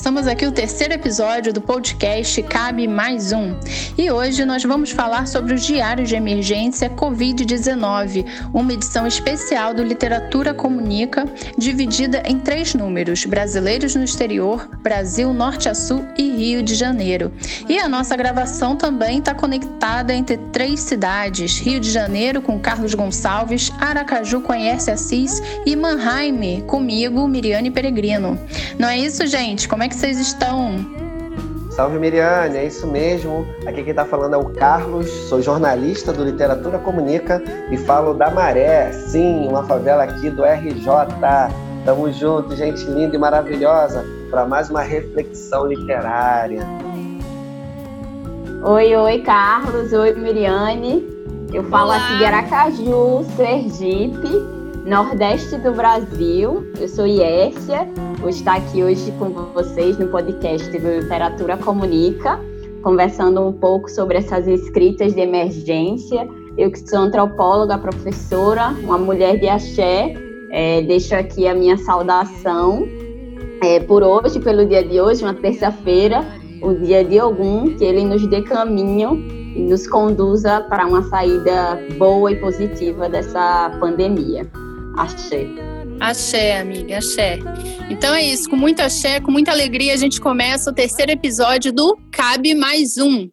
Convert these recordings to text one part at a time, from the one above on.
começamos aqui o terceiro episódio do podcast Cabe Mais Um. E hoje nós vamos falar sobre os diários de emergência Covid-19, uma edição especial do Literatura Comunica, dividida em três números: Brasileiros no Exterior, Brasil Norte a Sul e Rio de Janeiro. E a nossa gravação também está conectada entre três cidades: Rio de Janeiro com Carlos Gonçalves, Aracaju com Erce Assis e Mannheim comigo, Miriane Peregrino. Não é isso, gente? gente, como é que vocês estão? Salve Miriane, é isso mesmo. Aqui quem está falando é o Carlos, sou jornalista do Literatura Comunica e falo da Maré, sim, uma favela aqui do RJ. Tamo junto, gente linda e maravilhosa, para mais uma reflexão literária. Oi, oi, Carlos, oi, Miriane. Eu falo Olá. aqui de Aracaju, Sergipe Nordeste do Brasil. Eu sou Iécia, vou estar aqui hoje com vocês no podcast do Literatura Comunica, conversando um pouco sobre essas escritas de emergência. Eu que sou antropóloga, professora, uma mulher de axé, é, deixo aqui a minha saudação é, por hoje, pelo dia de hoje, uma terça-feira, o dia de Ogum, que ele nos dê caminho e nos conduza para uma saída boa e positiva dessa pandemia. Axé. Axé, amiga, axé. Então é isso, com muito axé, com muita alegria, a gente começa o terceiro episódio do Cabe Mais Um.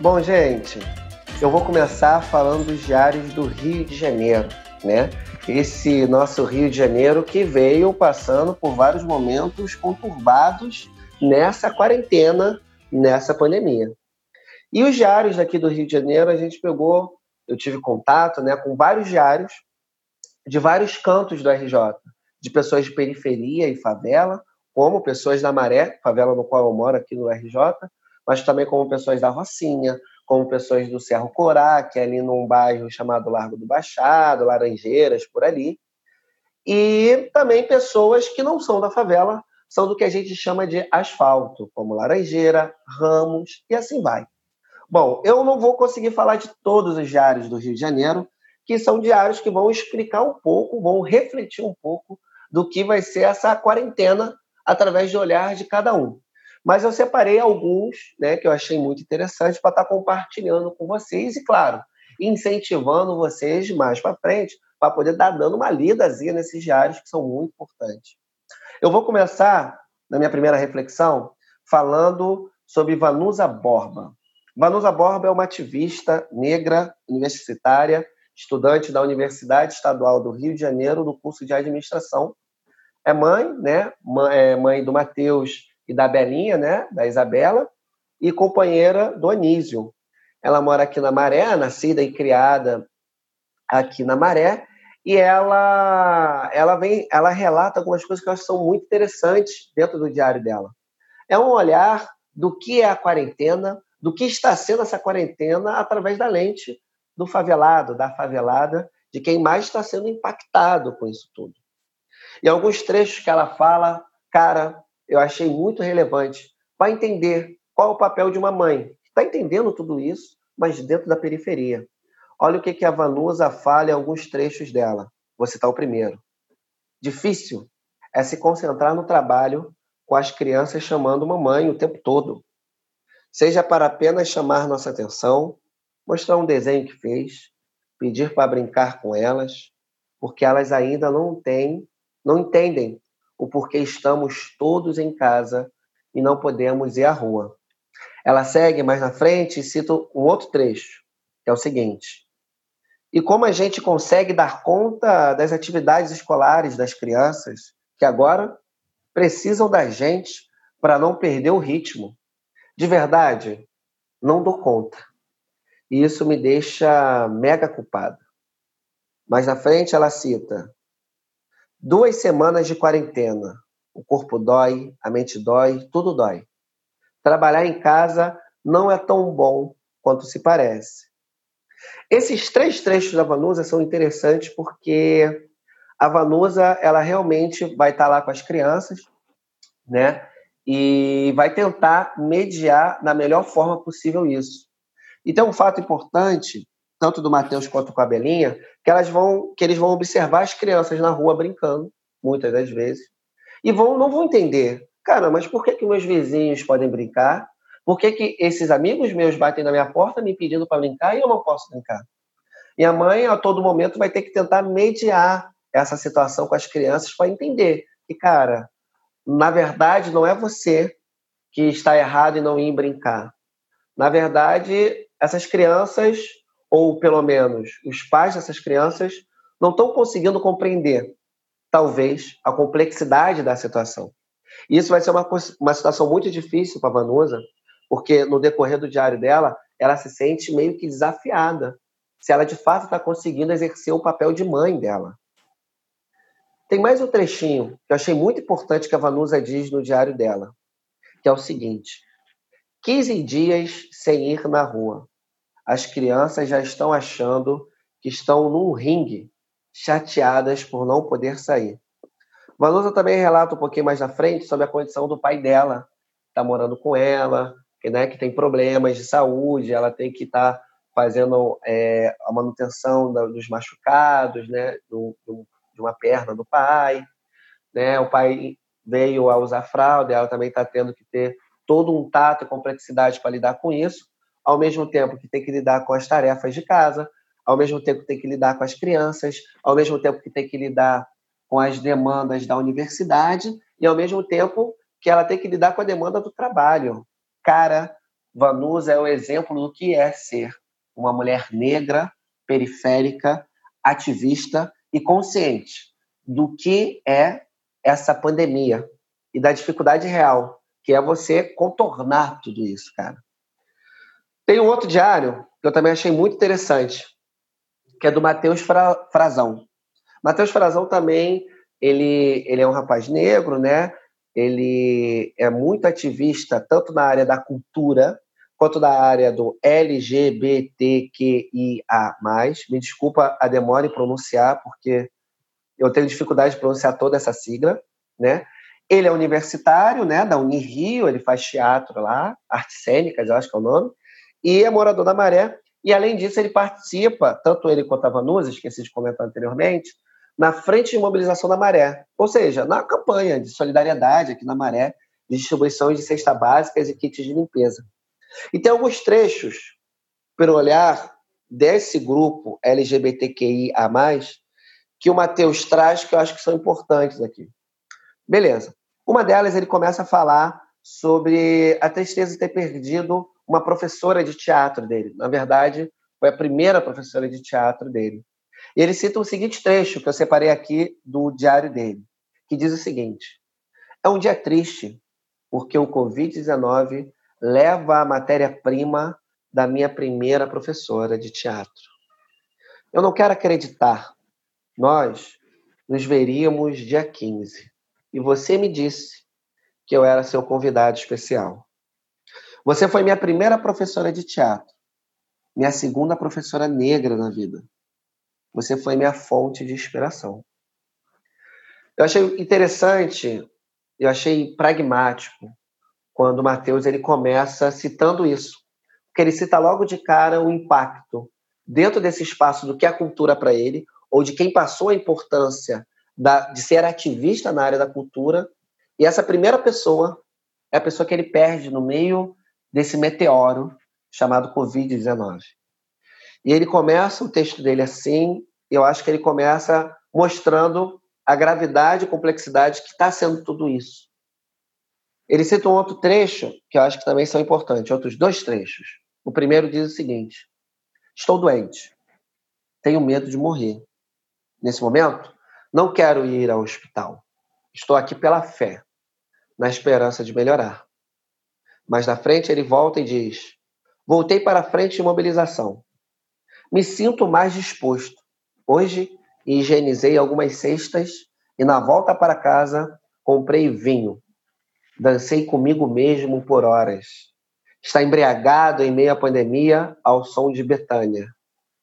Bom, gente, eu vou começar falando dos diários do Rio de Janeiro, né? esse nosso Rio de Janeiro que veio passando por vários momentos conturbados nessa quarentena, nessa pandemia. E os diários daqui do Rio de Janeiro, a gente pegou, eu tive contato né, com vários diários de vários cantos do RJ, de pessoas de periferia e favela, como pessoas da Maré, favela no qual eu moro aqui no RJ, mas também como pessoas da Rocinha, como pessoas do Cerro Corá, que é ali num bairro chamado Largo do Baixado, Laranjeiras, por ali. E também pessoas que não são da favela, são do que a gente chama de asfalto, como Laranjeira, Ramos e assim vai. Bom, eu não vou conseguir falar de todos os diários do Rio de Janeiro, que são diários que vão explicar um pouco, vão refletir um pouco do que vai ser essa quarentena através do olhar de cada um. Mas eu separei alguns né, que eu achei muito interessantes para estar tá compartilhando com vocês e, claro, incentivando vocês mais para frente para poder dar dando uma lidazinha nesses diários que são muito importantes. Eu vou começar, na minha primeira reflexão, falando sobre Vanusa Borba. Vanusa Borba é uma ativista negra, universitária, estudante da Universidade Estadual do Rio de Janeiro, do curso de administração. É mãe, né? É mãe do Matheus e da Belinha, né, da Isabela, e companheira do Anísio. Ela mora aqui na Maré, nascida e criada aqui na Maré, e ela ela vem, ela relata algumas coisas que eu acho que são muito interessantes dentro do diário dela. É um olhar do que é a quarentena, do que está sendo essa quarentena através da lente do favelado, da favelada, de quem mais está sendo impactado com isso tudo. E alguns trechos que ela fala, cara, eu achei muito relevante para entender qual é o papel de uma mãe que está entendendo tudo isso, mas dentro da periferia. Olha o que, que a Vanusa fala em alguns trechos dela. Vou citar o primeiro. Difícil é se concentrar no trabalho com as crianças chamando mamãe o tempo todo. Seja para apenas chamar nossa atenção, mostrar um desenho que fez, pedir para brincar com elas, porque elas ainda não têm, não entendem o porquê estamos todos em casa e não podemos ir à rua. Ela segue mais na frente e cita um outro trecho, que é o seguinte: E como a gente consegue dar conta das atividades escolares das crianças, que agora precisam da gente para não perder o ritmo? De verdade, não dou conta. E isso me deixa mega culpado. Mais na frente ela cita: duas semanas de quarentena. O corpo dói, a mente dói, tudo dói. Trabalhar em casa não é tão bom quanto se parece. Esses três trechos da Vanusa são interessantes porque a Vanusa ela realmente vai estar lá com as crianças, né? E vai tentar mediar da melhor forma possível isso. E tem um fato importante, tanto do Matheus quanto com a Belinha, que elas vão, que eles vão observar as crianças na rua brincando, muitas das vezes, e vão não vão entender, cara, mas por que que meus vizinhos podem brincar? Por que, que esses amigos meus batem na minha porta me pedindo para brincar e eu não posso brincar? E a mãe, a todo momento, vai ter que tentar mediar essa situação com as crianças para entender que, cara, na verdade, não é você que está errado e não ir brincar. Na verdade, essas crianças, ou pelo menos os pais dessas crianças, não estão conseguindo compreender, talvez, a complexidade da situação. Isso vai ser uma, uma situação muito difícil para a Vanusa, porque no decorrer do diário dela, ela se sente meio que desafiada se ela de fato está conseguindo exercer o papel de mãe dela. Tem mais um trechinho que eu achei muito importante que a Vanusa diz no diário dela, que é o seguinte: 15 dias sem ir na rua. As crianças já estão achando que estão num ringue, chateadas por não poder sair. Vanusa também relata um pouquinho mais na frente sobre a condição do pai dela, que está morando com ela, que, né, que tem problemas de saúde, ela tem que estar tá fazendo é, a manutenção dos machucados, né, do, do, de uma perna do pai. Né, o pai veio a usar fralda, ela também está tendo que ter todo um tato e complexidade para lidar com isso, ao mesmo tempo que tem que lidar com as tarefas de casa, ao mesmo tempo que tem que lidar com as crianças, ao mesmo tempo que tem que lidar com as demandas da universidade e ao mesmo tempo que ela tem que lidar com a demanda do trabalho, cara, Vanusa é o exemplo do que é ser uma mulher negra, periférica, ativista e consciente do que é essa pandemia e da dificuldade real, que é você contornar tudo isso, cara. Tem um outro diário que eu também achei muito interessante, que é do Matheus Fra Frazão. Matheus Frazão também, ele, ele é um rapaz negro, né? ele é muito ativista tanto na área da cultura quanto na área do LGBTQIA+. Me desculpa a demora em pronunciar, porque eu tenho dificuldade de pronunciar toda essa sigla, né? Ele é universitário, né, da Unirio, ele faz teatro lá, artes cênicas, eu acho que é o nome, e é morador da Maré, e além disso ele participa, tanto ele quanto a Vanusa, esqueci de comentar anteriormente, na frente de mobilização da Maré, ou seja, na campanha de solidariedade aqui na Maré, de distribuição de cestas básicas e kits de limpeza. E tem alguns trechos, pelo olhar desse grupo LGBTQIA, que o Matheus traz que eu acho que são importantes aqui. Beleza. Uma delas, ele começa a falar sobre a tristeza de ter perdido uma professora de teatro dele. Na verdade, foi a primeira professora de teatro dele. E ele cita o seguinte trecho que eu separei aqui do diário dele, que diz o seguinte: É um dia triste, porque o Covid-19 leva a matéria-prima da minha primeira professora de teatro. Eu não quero acreditar. Nós nos veríamos dia 15 e você me disse que eu era seu convidado especial. Você foi minha primeira professora de teatro, minha segunda professora negra na vida. Você foi minha fonte de inspiração. Eu achei interessante, eu achei pragmático quando o Mateus ele começa citando isso, porque ele cita logo de cara o impacto dentro desse espaço do que é a cultura para ele, ou de quem passou a importância da, de ser ativista na área da cultura. E essa primeira pessoa é a pessoa que ele perde no meio desse meteoro chamado Covid-19. E ele começa o texto dele assim, eu acho que ele começa mostrando a gravidade e complexidade que está sendo tudo isso. Ele cita um outro trecho que eu acho que também são importantes, outros dois trechos. O primeiro diz o seguinte: Estou doente, tenho medo de morrer. Nesse momento, não quero ir ao hospital. Estou aqui pela fé, na esperança de melhorar. Mas na frente ele volta e diz: Voltei para a frente de mobilização. Me sinto mais disposto. Hoje higienizei algumas cestas e na volta para casa comprei vinho. Dancei comigo mesmo por horas. Está embriagado em meio à pandemia ao som de Betânia.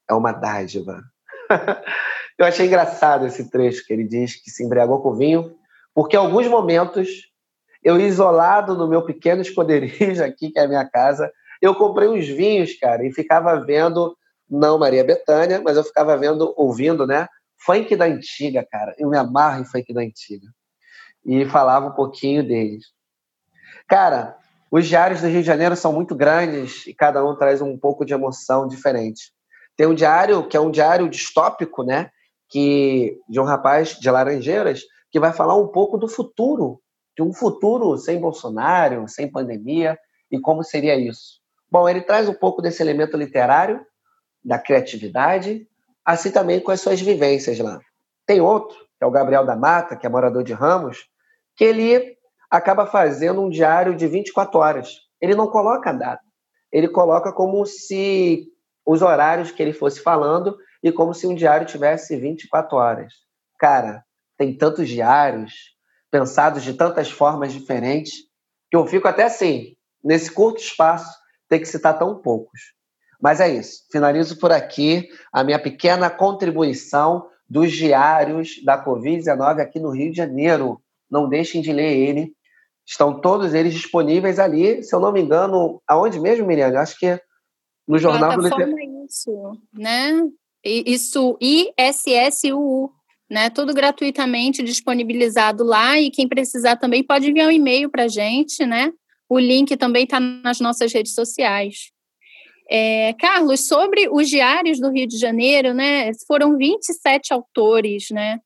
É uma dádiva. Eu achei engraçado esse trecho que ele diz que se embriagou com vinho, porque alguns momentos eu isolado no meu pequeno esconderijo aqui, que é a minha casa, eu comprei uns vinhos, cara, e ficava vendo, não Maria Betânia, mas eu ficava vendo, ouvindo, né? Funk da antiga, cara. Eu me amarro em funk da antiga. E falava um pouquinho deles. Cara, os diários do Rio de Janeiro são muito grandes e cada um traz um pouco de emoção diferente. Tem um diário que é um diário distópico, né? Que de um rapaz de Laranjeiras que vai falar um pouco do futuro, de um futuro sem Bolsonaro, sem pandemia e como seria isso. Bom, ele traz um pouco desse elemento literário, da criatividade, assim também com as suas vivências lá. Tem outro, que é o Gabriel da Mata, que é morador de Ramos, que ele acaba fazendo um diário de 24 horas. Ele não coloca a data, ele coloca como se os horários que ele fosse falando e como se um diário tivesse 24 horas. Cara, tem tantos diários, pensados de tantas formas diferentes, que eu fico até assim, nesse curto espaço, ter que citar tão poucos. Mas é isso. Finalizo por aqui a minha pequena contribuição dos diários da Covid-19 aqui no Rio de Janeiro. Não deixem de ler ele. Estão todos eles disponíveis ali, se eu não me engano, aonde mesmo, Miriam? Acho que no Jornal do Literário. Isso, né? Isso, ISSUU, né? Tudo gratuitamente disponibilizado lá e quem precisar também pode enviar um e-mail para a gente, né? O link também está nas nossas redes sociais. É, Carlos, sobre os diários do Rio de Janeiro, né? Foram 27 autores, né?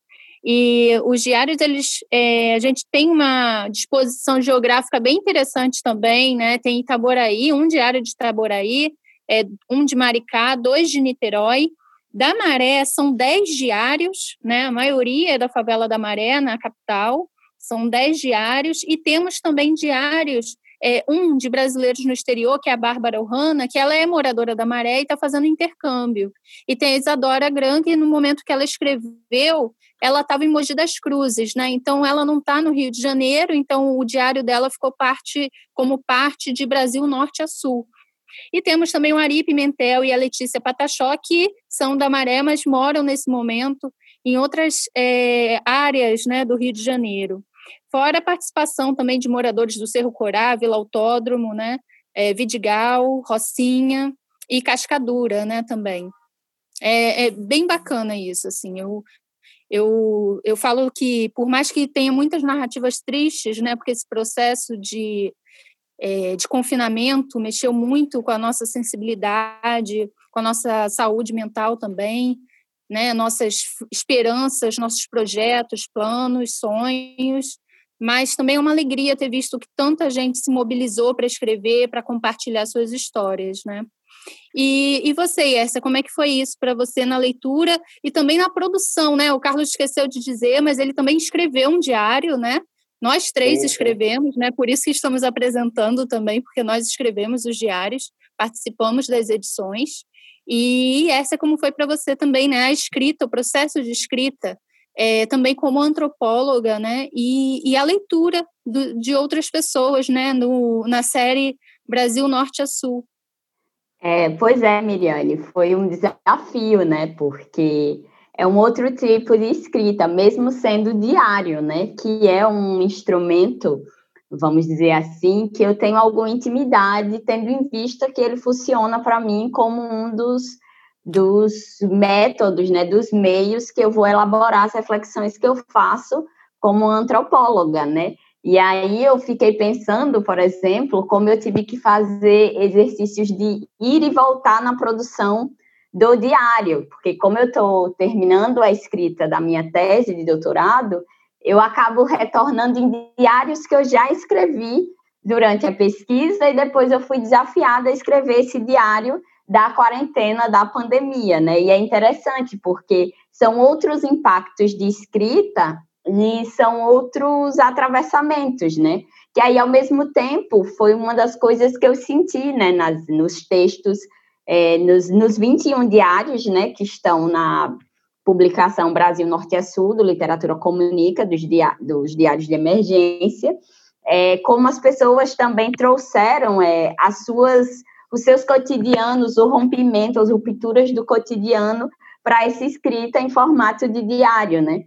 E os diários, eles, é, a gente tem uma disposição geográfica bem interessante também, né? Tem Itaboraí, um diário de Itaboraí, é, um de Maricá, dois de Niterói. Da Maré são dez diários, né? A maioria é da favela da Maré, na capital. São dez diários. E temos também diários é, um de brasileiros no exterior, que é a Bárbara Ohana, que ela é moradora da Maré e está fazendo intercâmbio. E tem a Isadora Gran, que no momento que ela escreveu, ela estava em Mogi das Cruzes, né? Então ela não está no Rio de Janeiro, então o diário dela ficou parte como parte de Brasil Norte a Sul. E temos também o Ari Pimentel e a Letícia Patachó, que são da Maré, mas moram nesse momento em outras é, áreas né, do Rio de Janeiro. Fora a participação também de moradores do Cerro Corá, Vila Autódromo, né, é, Vidigal, Rocinha e Cascadura, né, também. É, é, bem bacana isso, assim, eu, eu, eu falo que, por mais que tenha muitas narrativas tristes, né, porque esse processo de é, de confinamento mexeu muito com a nossa sensibilidade, com a nossa saúde mental também, né? Nossas esperanças, nossos projetos, planos, sonhos. Mas também é uma alegria ter visto que tanta gente se mobilizou para escrever, para compartilhar suas histórias, né? E, e você, Essa, como é que foi isso para você na leitura e também na produção, né? O Carlos esqueceu de dizer, mas ele também escreveu um diário, né? Nós três escrevemos, né? Por isso que estamos apresentando também, porque nós escrevemos os diários, participamos das edições. E essa como foi para você também, né? A escrita, o processo de escrita, é, também como antropóloga, né? E, e a leitura do, de outras pessoas, né? No, na série Brasil Norte a Sul. É, pois é, Miriane, foi um desafio, né? Porque é um outro tipo de escrita, mesmo sendo diário, né? Que é um instrumento, vamos dizer assim, que eu tenho alguma intimidade, tendo em vista que ele funciona para mim como um dos, dos métodos, né? Dos meios que eu vou elaborar as reflexões que eu faço como antropóloga, né? E aí eu fiquei pensando, por exemplo, como eu tive que fazer exercícios de ir e voltar na produção do diário, porque como eu estou terminando a escrita da minha tese de doutorado, eu acabo retornando em diários que eu já escrevi durante a pesquisa e depois eu fui desafiada a escrever esse diário da quarentena, da pandemia, né? E é interessante porque são outros impactos de escrita e são outros atravessamentos, né? Que aí, ao mesmo tempo, foi uma das coisas que eu senti, né, nas, nos textos, é, nos, nos 21 diários, né, que estão na publicação Brasil Norte a Sul, do Literatura Comunica, dos, dos diários de emergência, é, como as pessoas também trouxeram é, as suas, os seus cotidianos, o rompimento, as rupturas do cotidiano para essa escrita em formato de diário, né?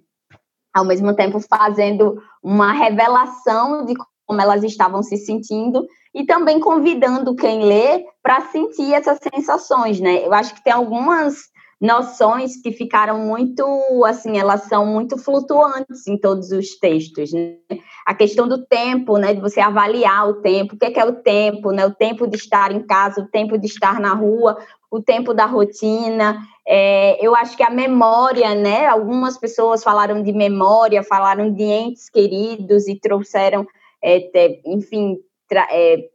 Ao mesmo tempo fazendo uma revelação de como elas estavam se sentindo e também convidando quem lê para sentir essas sensações, né? Eu acho que tem algumas noções que ficaram muito, assim, elas são muito flutuantes em todos os textos, né? A questão do tempo, né, de você avaliar o tempo, o que é, que é o tempo, né? O tempo de estar em casa, o tempo de estar na rua, o tempo da rotina. É, eu acho que a memória, né? Algumas pessoas falaram de memória, falaram de entes queridos e trouxeram, é, enfim, é,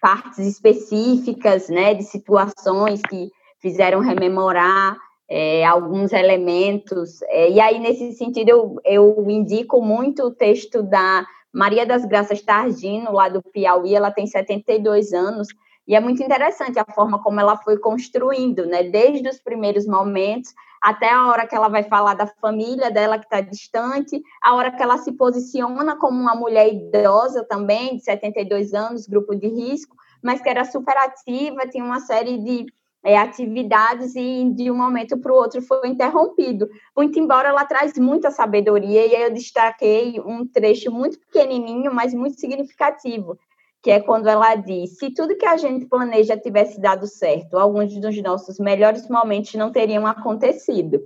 partes específicas, né, de situações que fizeram rememorar é, alguns elementos. É, e aí, nesse sentido, eu, eu indico muito o texto da Maria das Graças Targino, lá do Piauí, ela tem 72 anos, e é muito interessante a forma como ela foi construindo, né? Desde os primeiros momentos até a hora que ela vai falar da família dela que está distante, a hora que ela se posiciona como uma mulher idosa também, de 72 anos, grupo de risco, mas que era super ativa, tinha uma série de é, atividades e de um momento para o outro foi interrompido. Muito embora ela traz muita sabedoria, e eu destaquei um trecho muito pequenininho, mas muito significativo, que é quando ela diz: se tudo que a gente planeja tivesse dado certo, alguns dos nossos melhores momentos não teriam acontecido.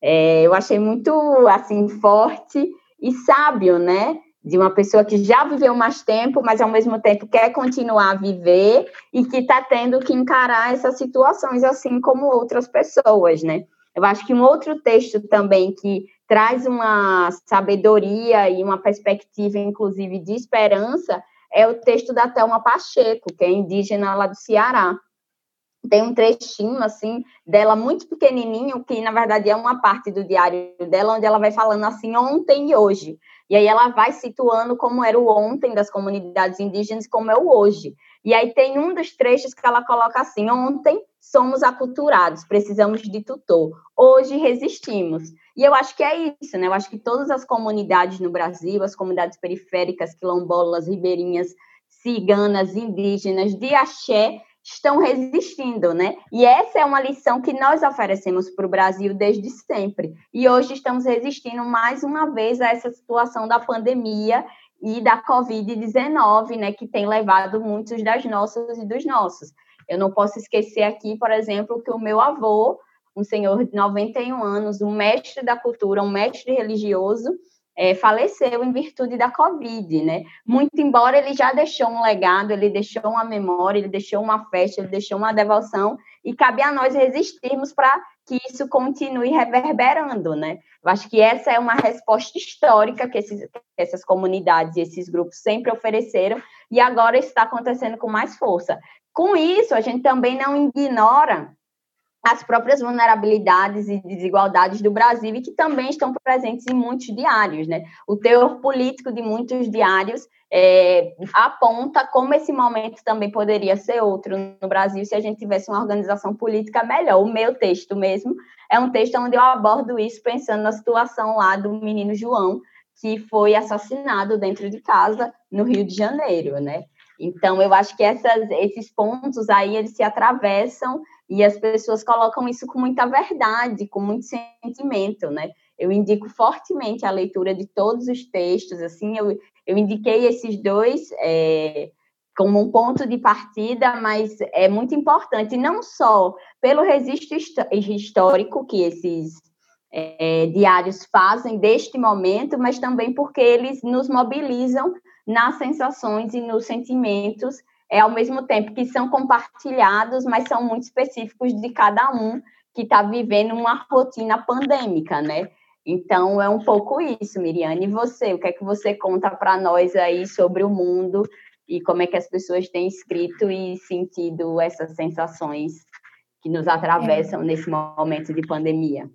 É, eu achei muito assim forte e sábio, né? De uma pessoa que já viveu mais tempo, mas ao mesmo tempo quer continuar a viver e que está tendo que encarar essas situações assim como outras pessoas, né? Eu acho que um outro texto também que traz uma sabedoria e uma perspectiva, inclusive, de esperança, é o texto da Thelma Pacheco, que é indígena lá do Ceará. Tem um trechinho, assim, dela muito pequenininho, que, na verdade, é uma parte do diário dela, onde ela vai falando assim, ontem e hoje. E aí ela vai situando como era o ontem das comunidades indígenas como é o hoje. E aí tem um dos trechos que ela coloca assim: ontem somos aculturados, precisamos de tutor. Hoje resistimos. E eu acho que é isso, né? Eu acho que todas as comunidades no Brasil, as comunidades periféricas, quilombolas, ribeirinhas, ciganas, indígenas, de axé, estão resistindo, né? E essa é uma lição que nós oferecemos para o Brasil desde sempre. E hoje estamos resistindo mais uma vez a essa situação da pandemia e da Covid-19, né, que tem levado muitos das nossas e dos nossos. Eu não posso esquecer aqui, por exemplo, que o meu avô, um senhor de 91 anos, um mestre da cultura, um mestre religioso, é, faleceu em virtude da Covid, né? Muito embora ele já deixou um legado, ele deixou uma memória, ele deixou uma festa, ele deixou uma devoção, e cabe a nós resistirmos para que isso continue reverberando, né? Eu acho que essa é uma resposta histórica que, esses, que essas comunidades e esses grupos sempre ofereceram, e agora está acontecendo com mais força. Com isso, a gente também não ignora as próprias vulnerabilidades e desigualdades do Brasil e que também estão presentes em muitos diários, né? O teor político de muitos diários é, aponta como esse momento também poderia ser outro no Brasil se a gente tivesse uma organização política melhor. O meu texto mesmo é um texto onde eu abordo isso pensando na situação lá do menino João que foi assassinado dentro de casa no Rio de Janeiro, né? Então, eu acho que essas, esses pontos aí, eles se atravessam e as pessoas colocam isso com muita verdade, com muito sentimento, né? Eu indico fortemente a leitura de todos os textos, assim, eu, eu indiquei esses dois é, como um ponto de partida, mas é muito importante, não só pelo registro histórico que esses é, diários fazem deste momento, mas também porque eles nos mobilizam nas sensações e nos sentimentos é, ao mesmo tempo que são compartilhados, mas são muito específicos de cada um que está vivendo uma rotina pandêmica, né? Então, é um pouco isso, Miriane. E você, o que é que você conta para nós aí sobre o mundo e como é que as pessoas têm escrito e sentido essas sensações que nos atravessam é. nesse momento de pandemia?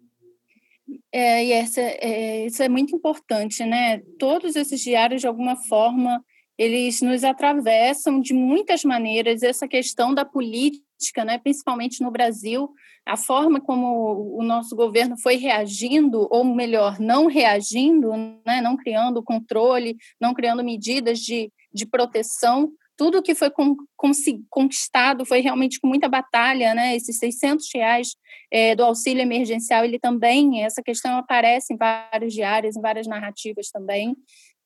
É, e essa, é, isso é muito importante, né? Todos esses diários, de alguma forma, eles nos atravessam de muitas maneiras. Essa questão da política, né, principalmente no Brasil, a forma como o nosso governo foi reagindo, ou melhor, não reagindo, né, não criando controle, não criando medidas de, de proteção, tudo que foi conquistado foi realmente com muita batalha, né? Esses 600 reais é, do auxílio emergencial, ele também, essa questão aparece em vários diários, em várias narrativas também,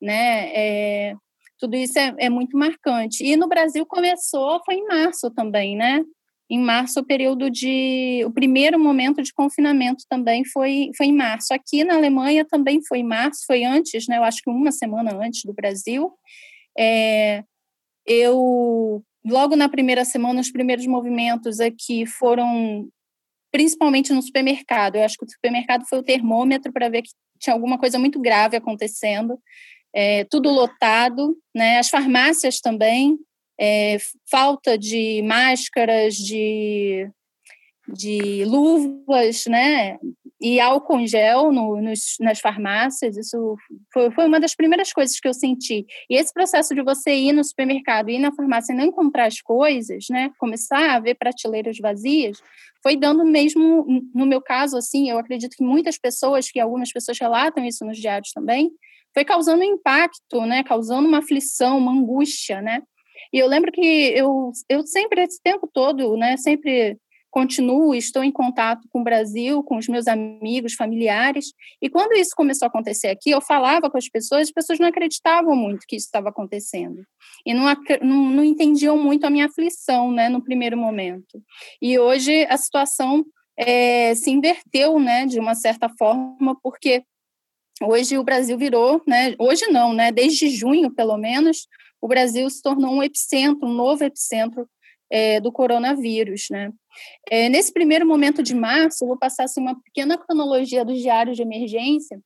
né? É, tudo isso é, é, muito marcante. E no Brasil começou, foi em março também, né? Em março, o período de. O primeiro momento de confinamento também foi, foi em março. Aqui na Alemanha também foi em março, foi antes, né? Eu acho que uma semana antes do Brasil. É, eu, logo na primeira semana, os primeiros movimentos aqui foram principalmente no supermercado. Eu acho que o supermercado foi o termômetro para ver que tinha alguma coisa muito grave acontecendo. É, tudo lotado, né? As farmácias também, é, falta de máscaras, de, de luvas, né? e álcool em gel no, nos, nas farmácias, isso foi, foi, uma das primeiras coisas que eu senti. E esse processo de você ir no supermercado, ir na farmácia e não encontrar as coisas, né, começar a ver prateleiras vazias, foi dando mesmo, no meu caso, assim, eu acredito que muitas pessoas, que algumas pessoas relatam isso nos diários também, foi causando um impacto, né, causando uma aflição, uma angústia, né, e eu lembro que eu, eu sempre, esse tempo todo, né, sempre continuo, estou em contato com o Brasil, com os meus amigos, familiares. E quando isso começou a acontecer aqui, eu falava com as pessoas, as pessoas não acreditavam muito que isso estava acontecendo. E não, não, não entendiam muito a minha aflição, né, no primeiro momento. E hoje a situação é, se inverteu, né, de uma certa forma, porque hoje o Brasil virou, né, hoje não, né, desde junho, pelo menos, o Brasil se tornou um epicentro, um novo epicentro é, do coronavírus, né? É, nesse primeiro momento de março, eu vou passar assim, uma pequena cronologia dos diários de emergência.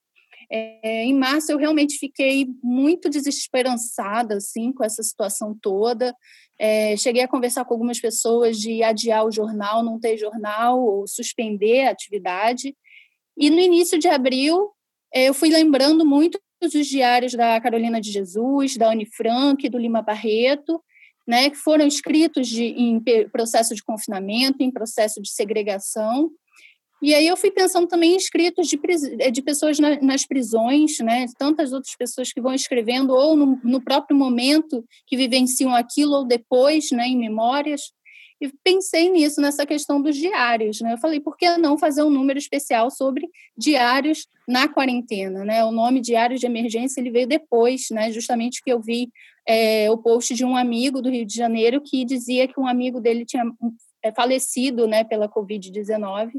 É, em março, eu realmente fiquei muito desesperançada assim, com essa situação toda. É, cheguei a conversar com algumas pessoas de adiar o jornal, não ter jornal, ou suspender a atividade. E no início de abril, eu fui lembrando muito dos diários da Carolina de Jesus, da Anne Frank, do Lima Barreto, né, que foram escritos de, em processo de confinamento, em processo de segregação. E aí eu fui pensando também em escritos de, de pessoas na, nas prisões, né, tantas outras pessoas que vão escrevendo ou no, no, próprio momento que vivenciam aquilo ou depois, né, em memórias. E pensei nisso, nessa questão dos diários. Né? Eu falei, por que não fazer um número especial sobre diários na quarentena? Né? O nome Diários de Emergência ele veio depois, né? justamente que eu vi é, o post de um amigo do Rio de Janeiro que dizia que um amigo dele tinha é, falecido né, pela Covid-19.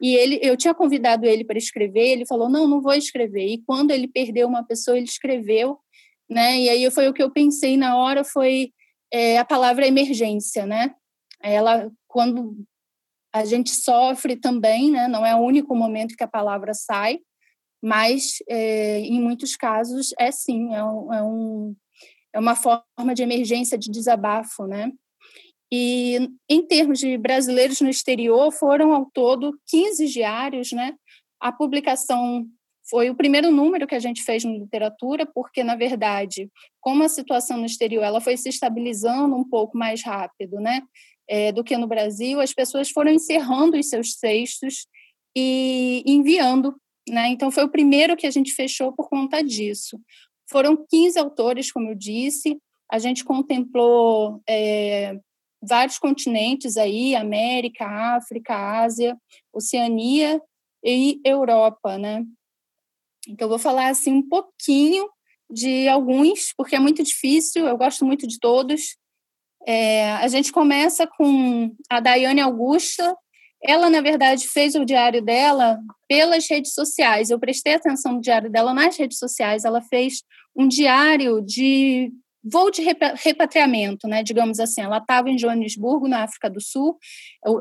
E ele, eu tinha convidado ele para escrever, ele falou, não, não vou escrever. E quando ele perdeu uma pessoa, ele escreveu, né? E aí foi o que eu pensei na hora, foi é, a palavra emergência, né? Ela quando a gente sofre também, né, não é o único momento que a palavra sai, mas é, em muitos casos é sim, é, um, é, um, é uma forma de emergência, de desabafo, né? E em termos de brasileiros no exterior, foram ao todo 15 diários, né? A publicação foi o primeiro número que a gente fez na literatura, porque na verdade, como a situação no exterior ela foi se estabilizando um pouco mais rápido, né? É, do que no Brasil, as pessoas foram encerrando os seus textos e enviando. Né? Então, foi o primeiro que a gente fechou por conta disso. Foram 15 autores, como eu disse, a gente contemplou é, vários continentes aí, América, África, Ásia, Oceania e Europa, né? Então, eu vou falar assim um pouquinho de alguns, porque é muito difícil, eu gosto muito de todos, é, a gente começa com a Daiane Augusta. Ela, na verdade, fez o diário dela pelas redes sociais. Eu prestei atenção no diário dela nas redes sociais. Ela fez um diário de voo de repatriamento, né? Digamos assim, ela estava em Joanesburgo, na África do Sul.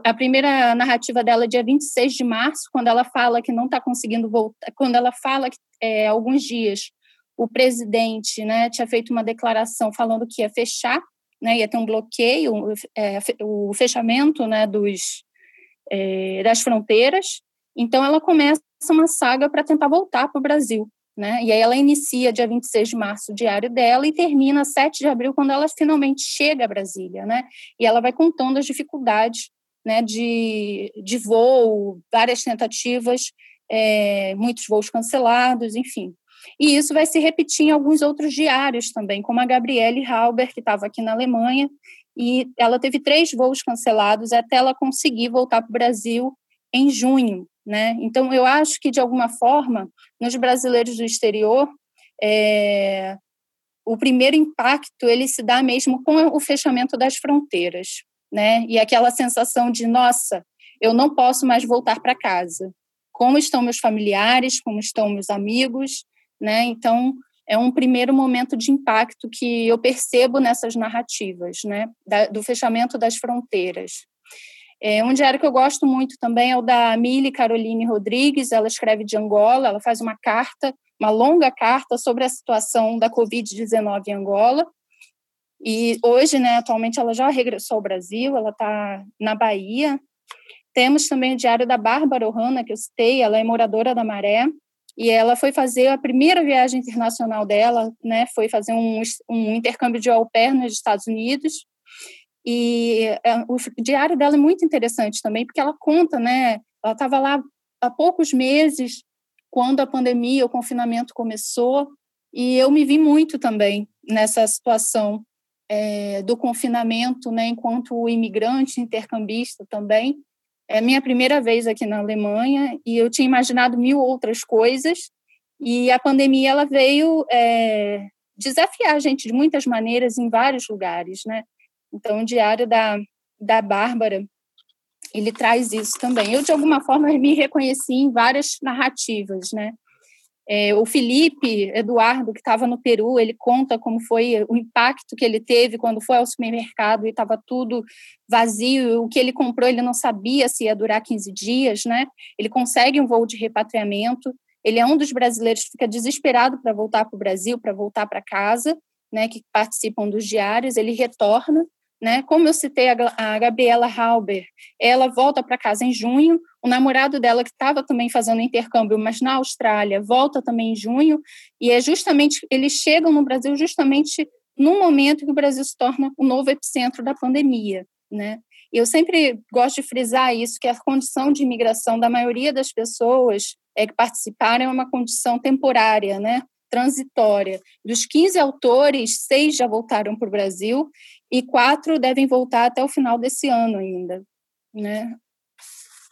A primeira narrativa dela é dia 26 de março, quando ela fala que não está conseguindo voltar, quando ela fala que é, alguns dias o presidente, né, tinha feito uma declaração falando que ia fechar né, ia ter um bloqueio, é, o fechamento né, dos, é, das fronteiras. Então, ela começa uma saga para tentar voltar para o Brasil. né? E aí ela inicia dia 26 de março o diário dela e termina 7 de abril, quando ela finalmente chega a Brasília, né? E ela vai contando as dificuldades né, de, de voo, várias tentativas, é, muitos voos cancelados, enfim. E isso vai se repetir em alguns outros diários também, como a Gabriele Halber, que estava aqui na Alemanha, e ela teve três voos cancelados até ela conseguir voltar para o Brasil em junho. Né? Então, eu acho que, de alguma forma, nos brasileiros do exterior, é, o primeiro impacto ele se dá mesmo com o fechamento das fronteiras, né? E aquela sensação de, nossa, eu não posso mais voltar para casa. Como estão meus familiares, como estão meus amigos, né? Então, é um primeiro momento de impacto que eu percebo nessas narrativas, né? Da, do fechamento das fronteiras. É, um diário que eu gosto muito também é o da Mili Caroline Rodrigues, ela escreve de Angola, ela faz uma carta, uma longa carta sobre a situação da Covid-19 em Angola. E hoje, né, atualmente, ela já regressou ao Brasil, ela está na Bahia. Temos também o diário da Bárbara Ohana, que eu citei, ela é moradora da Maré, e ela foi fazer a primeira viagem internacional dela, né, foi fazer um, um intercâmbio de au pair nos Estados Unidos, e é, o diário dela é muito interessante também, porque ela conta, né? Ela estava lá há poucos meses, quando a pandemia, o confinamento começou, e eu me vi muito também nessa situação é, do confinamento, né? Enquanto imigrante, intercambista também. É minha primeira vez aqui na Alemanha e eu tinha imaginado mil outras coisas. E a pandemia ela veio é, desafiar a gente de muitas maneiras em vários lugares, né? Então, o diário da, da Bárbara, ele traz isso também. Eu, de alguma forma, me reconheci em várias narrativas, né? É, o Felipe Eduardo, que estava no Peru, ele conta como foi o impacto que ele teve quando foi ao supermercado e estava tudo vazio. O que ele comprou, ele não sabia se ia durar 15 dias, né? Ele consegue um voo de repatriamento. Ele é um dos brasileiros que fica desesperado para voltar para o Brasil, para voltar para casa, né? Que participam dos diários. Ele retorna né? Como eu citei a, a Gabriela Halber, ela volta para casa em junho, o namorado dela, que estava também fazendo intercâmbio, mas na Austrália, volta também em junho, e é justamente, eles chegam no Brasil justamente no momento que o Brasil se torna o novo epicentro da pandemia, né? Eu sempre gosto de frisar isso, que a condição de imigração da maioria das pessoas é que participaram é uma condição temporária, né? transitória. Dos 15 autores, seis já voltaram para o Brasil e quatro devem voltar até o final desse ano ainda. Né?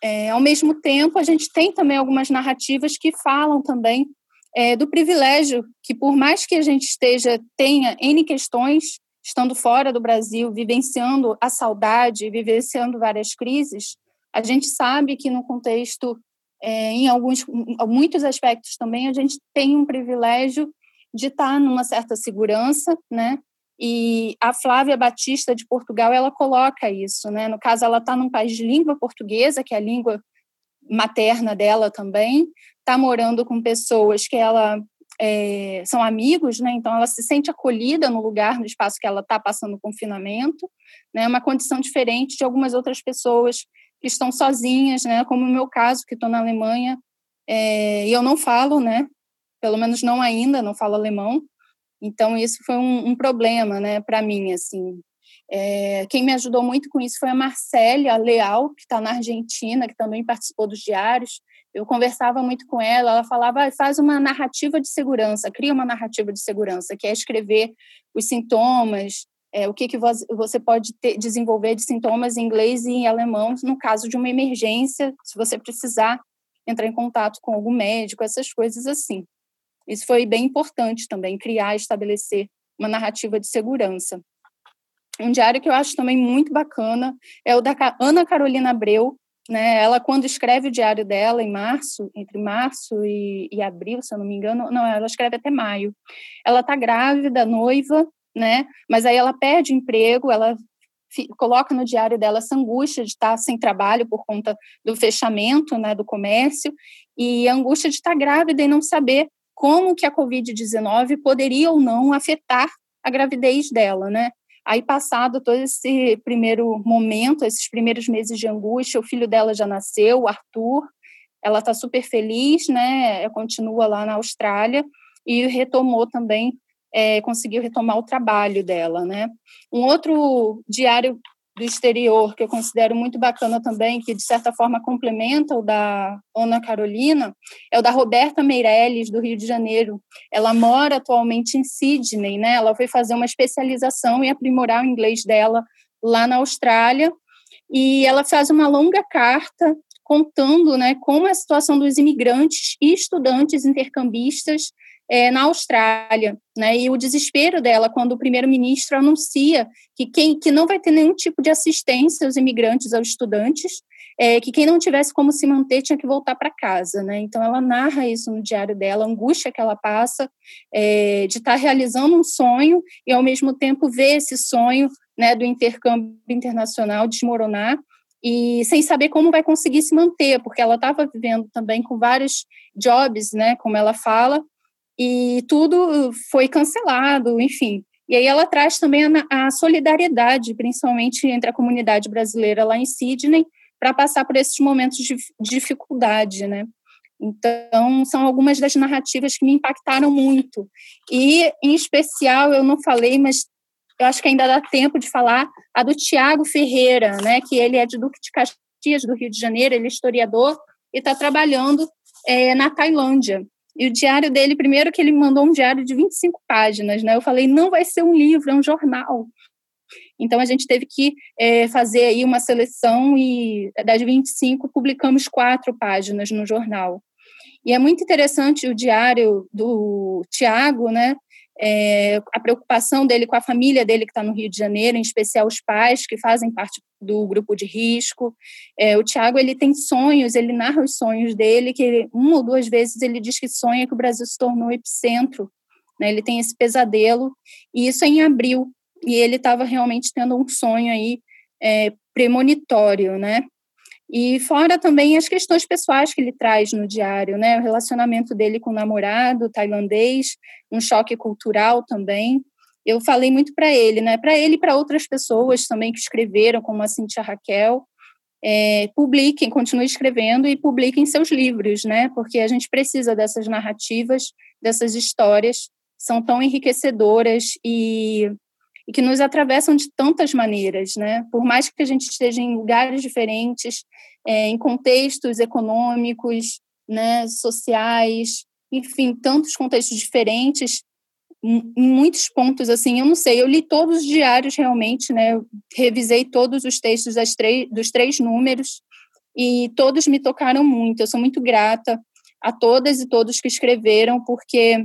É, ao mesmo tempo, a gente tem também algumas narrativas que falam também é, do privilégio que, por mais que a gente esteja tenha N questões, estando fora do Brasil, vivenciando a saudade, vivenciando várias crises, a gente sabe que no contexto é, em alguns muitos aspectos também a gente tem um privilégio de estar numa certa segurança, né? E a Flávia Batista de Portugal ela coloca isso, né? No caso ela está num país de língua portuguesa, que é a língua materna dela também, está morando com pessoas que ela é, são amigos, né? Então ela se sente acolhida no lugar, no espaço que ela está passando confinamento, né? Uma condição diferente de algumas outras pessoas que estão sozinhas, né? Como o meu caso, que estou na Alemanha é, e eu não falo, né? Pelo menos não ainda, não falo alemão. Então isso foi um, um problema, né? Para mim, assim. É, quem me ajudou muito com isso foi a Marcélia Leal, que está na Argentina, que também participou dos diários. Eu conversava muito com ela, ela falava, ah, faz uma narrativa de segurança, cria uma narrativa de segurança, que é escrever os sintomas, é, o que, que você pode ter, desenvolver de sintomas em inglês e em alemão no caso de uma emergência, se você precisar entrar em contato com algum médico, essas coisas assim. Isso foi bem importante também, criar e estabelecer uma narrativa de segurança. Um diário que eu acho também muito bacana é o da Ana Carolina Abreu, né? Ela, quando escreve o diário dela, em março, entre março e, e abril, se eu não me engano, não, ela escreve até maio. Ela está grávida, noiva, né? Mas aí ela perde emprego, ela coloca no diário dela essa angústia de estar sem trabalho por conta do fechamento, né, do comércio, e a angústia de estar grávida e não saber como que a COVID-19 poderia ou não afetar a gravidez dela, né? Aí, passado todo esse primeiro momento, esses primeiros meses de angústia, o filho dela já nasceu, o Arthur, ela está super feliz, né? Continua lá na Austrália e retomou também, é, conseguiu retomar o trabalho dela, né? Um outro diário do exterior que eu considero muito bacana também, que de certa forma complementa o da Ana Carolina, é o da Roberta Meirelles, do Rio de Janeiro. Ela mora atualmente em Sydney, né? Ela foi fazer uma especialização e aprimorar o inglês dela lá na Austrália, e ela faz uma longa carta contando né, como é a situação dos imigrantes e estudantes intercambistas é, na Austrália, né, e o desespero dela quando o primeiro-ministro anuncia que, quem, que não vai ter nenhum tipo de assistência aos imigrantes, aos estudantes, é, que quem não tivesse como se manter tinha que voltar para casa, né? Então ela narra isso no diário dela, a angústia que ela passa é, de estar tá realizando um sonho e ao mesmo tempo ver esse sonho, né, do intercâmbio internacional desmoronar e sem saber como vai conseguir se manter, porque ela estava vivendo também com vários jobs, né, como ela fala, e tudo foi cancelado, enfim. E aí ela traz também a, solidariedade, principalmente entre a comunidade brasileira lá em Sydney, para passar por esses momentos de dificuldade, né? Então, são algumas das narrativas que me impactaram muito. E, em especial, eu não falei, mas eu acho que ainda dá tempo de falar a do Tiago Ferreira, né? Que ele é de Duque de Caxias, do Rio de Janeiro, ele é historiador e está trabalhando é, na Tailândia. E o diário dele, primeiro que ele me mandou um diário de 25 páginas, né? Eu falei, não vai ser um livro, é um jornal. Então a gente teve que é, fazer aí uma seleção e das 25 publicamos quatro páginas no jornal. E é muito interessante o diário do Tiago, né? É, a preocupação dele com a família dele que está no Rio de Janeiro, em especial os pais que fazem parte do grupo de risco. É, o Tiago ele tem sonhos, ele narra os sonhos dele, que ele, uma ou duas vezes ele diz que sonha que o Brasil se tornou epicentro. Né, ele tem esse pesadelo, e isso é em abril e ele estava realmente tendo um sonho aí é, premonitório, né? E fora também as questões pessoais que ele traz no diário, né? O relacionamento dele com o namorado tailandês, um choque cultural também. Eu falei muito para ele, né? Para ele e para outras pessoas também que escreveram, como a Cintia Raquel, é, publiquem, continuem escrevendo e publiquem seus livros, né? Porque a gente precisa dessas narrativas, dessas histórias, são tão enriquecedoras e e que nos atravessam de tantas maneiras, né? Por mais que a gente esteja em lugares diferentes, é, em contextos econômicos, né, sociais, enfim, tantos contextos diferentes, em muitos pontos, assim, eu não sei, eu li todos os diários realmente, né? Eu revisei todos os textos das três, dos três números e todos me tocaram muito. Eu sou muito grata a todas e todos que escreveram, porque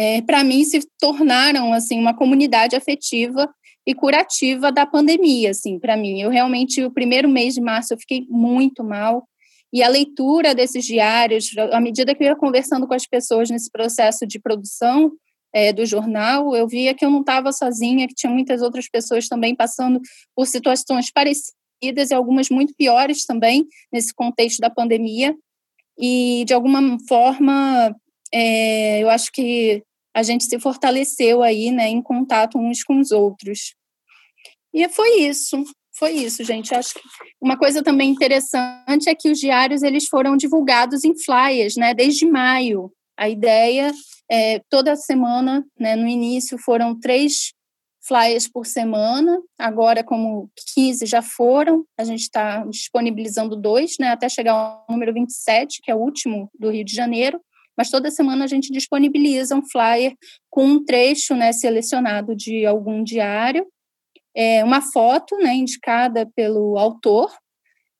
é, para mim se tornaram assim uma comunidade afetiva e curativa da pandemia, assim, para mim. Eu realmente o primeiro mês de março eu fiquei muito mal e a leitura desses diários, à medida que eu ia conversando com as pessoas nesse processo de produção é, do jornal, eu via que eu não estava sozinha, que tinha muitas outras pessoas também passando por situações parecidas e algumas muito piores também nesse contexto da pandemia. E, de alguma forma, é, eu acho que a gente se fortaleceu aí, né, em contato uns com os outros. E foi isso, foi isso, gente. Acho que uma coisa também interessante é que os diários eles foram divulgados em flyers, né, desde maio. A ideia é toda semana, né, no início foram três flyers por semana, agora como 15 já foram, a gente está disponibilizando dois, né, até chegar ao número 27, que é o último do Rio de Janeiro, mas toda semana a gente disponibiliza um flyer com um trecho né, selecionado de algum diário, é, uma foto né, indicada pelo autor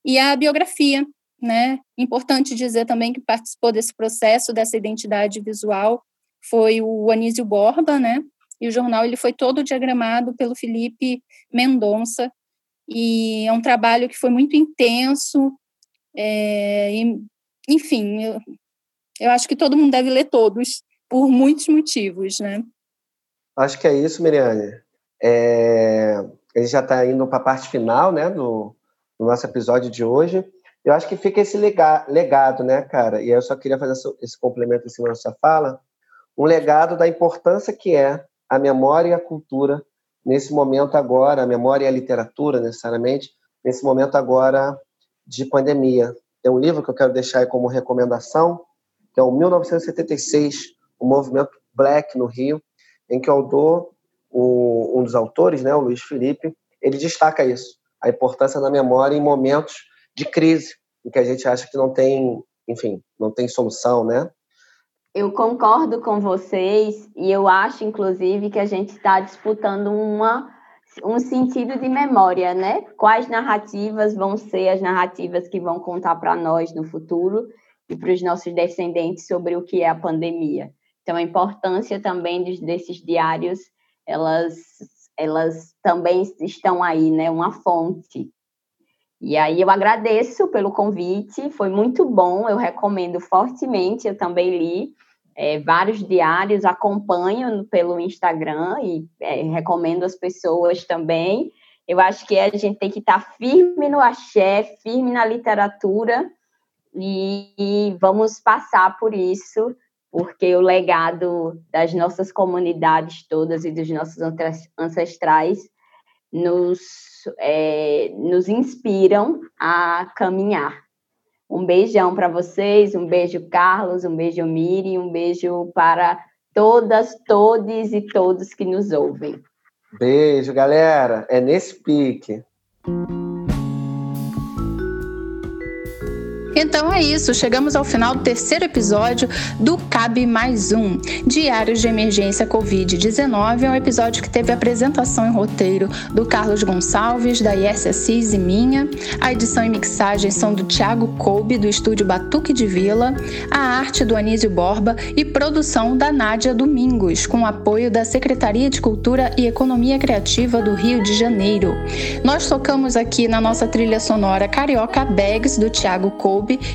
e a biografia. Né? Importante dizer também que participou desse processo, dessa identidade visual, foi o Anísio Borba, né? E o jornal ele foi todo diagramado pelo Felipe Mendonça, e é um trabalho que foi muito intenso, é, e, enfim, eu acho que todo mundo deve ler todos, por muitos motivos, né? Acho que é isso, Miriane. É... A gente já está indo para a parte final né, do, do, nosso episódio de hoje. Eu acho que fica esse legado, né, cara? E eu só queria fazer esse complemento em cima da sua fala. Um legado da importância que é a memória e a cultura nesse momento agora, a memória e a literatura, necessariamente, nesse momento agora de pandemia, tem um livro que eu quero deixar aí como recomendação, que é o 1976, o movimento Black no Rio, em que o autor, o, um dos autores, né, o Luiz Felipe, ele destaca isso, a importância da memória em momentos de crise, em que a gente acha que não tem, enfim, não tem solução, né? Eu concordo com vocês e eu acho, inclusive, que a gente está disputando uma, um sentido de memória, né? Quais narrativas vão ser as narrativas que vão contar para nós no futuro e para os nossos descendentes sobre o que é a pandemia. Então, a importância também desses diários, elas, elas também estão aí, né? Uma fonte. E aí eu agradeço pelo convite, foi muito bom, eu recomendo fortemente, eu também li é, vários diários, acompanho pelo Instagram e é, recomendo às pessoas também. Eu acho que a gente tem que estar firme no axé, firme na literatura, e, e vamos passar por isso porque o legado das nossas comunidades todas e dos nossos ancestrais nos, é, nos inspiram a caminhar. Um beijão para vocês, um beijo, Carlos, um beijo, Miri, um beijo para todas, todes e todos que nos ouvem. Beijo, galera. É nesse pique. Então é isso, chegamos ao final do terceiro episódio do Cabe Mais Um. Diários de Emergência Covid-19 é um episódio que teve apresentação em roteiro do Carlos Gonçalves, da IS Assis e minha. A edição e mixagem são do Thiago Koube, do estúdio Batuque de Vila. A arte do Anísio Borba e produção da Nádia Domingos, com apoio da Secretaria de Cultura e Economia Criativa do Rio de Janeiro. Nós tocamos aqui na nossa trilha sonora Carioca Bags, do Thiago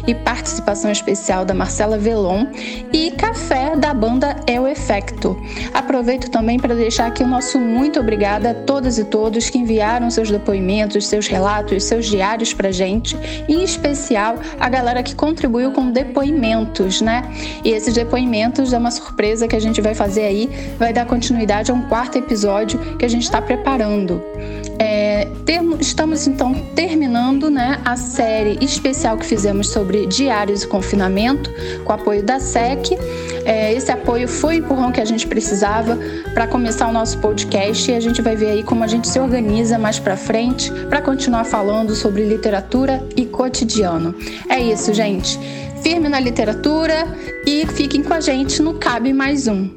E participação especial da Marcela Velon e Café da banda É o Efecto. Aproveito também para deixar aqui o nosso muito obrigada a todas e todos que enviaram seus depoimentos, seus relatos, seus diários para gente, em especial a galera que contribuiu com depoimentos, né? E esses depoimentos é uma surpresa que a gente vai fazer aí, vai dar continuidade a um quarto episódio que a gente está preparando. Estamos então terminando né, a série especial que fizemos sobre diários e confinamento, com apoio da SEC. É, esse apoio foi o empurrão que a gente precisava para começar o nosso podcast e a gente vai ver aí como a gente se organiza mais para frente para continuar falando sobre literatura e cotidiano. É isso, gente. Firme na literatura e fiquem com a gente no Cabe Mais Um.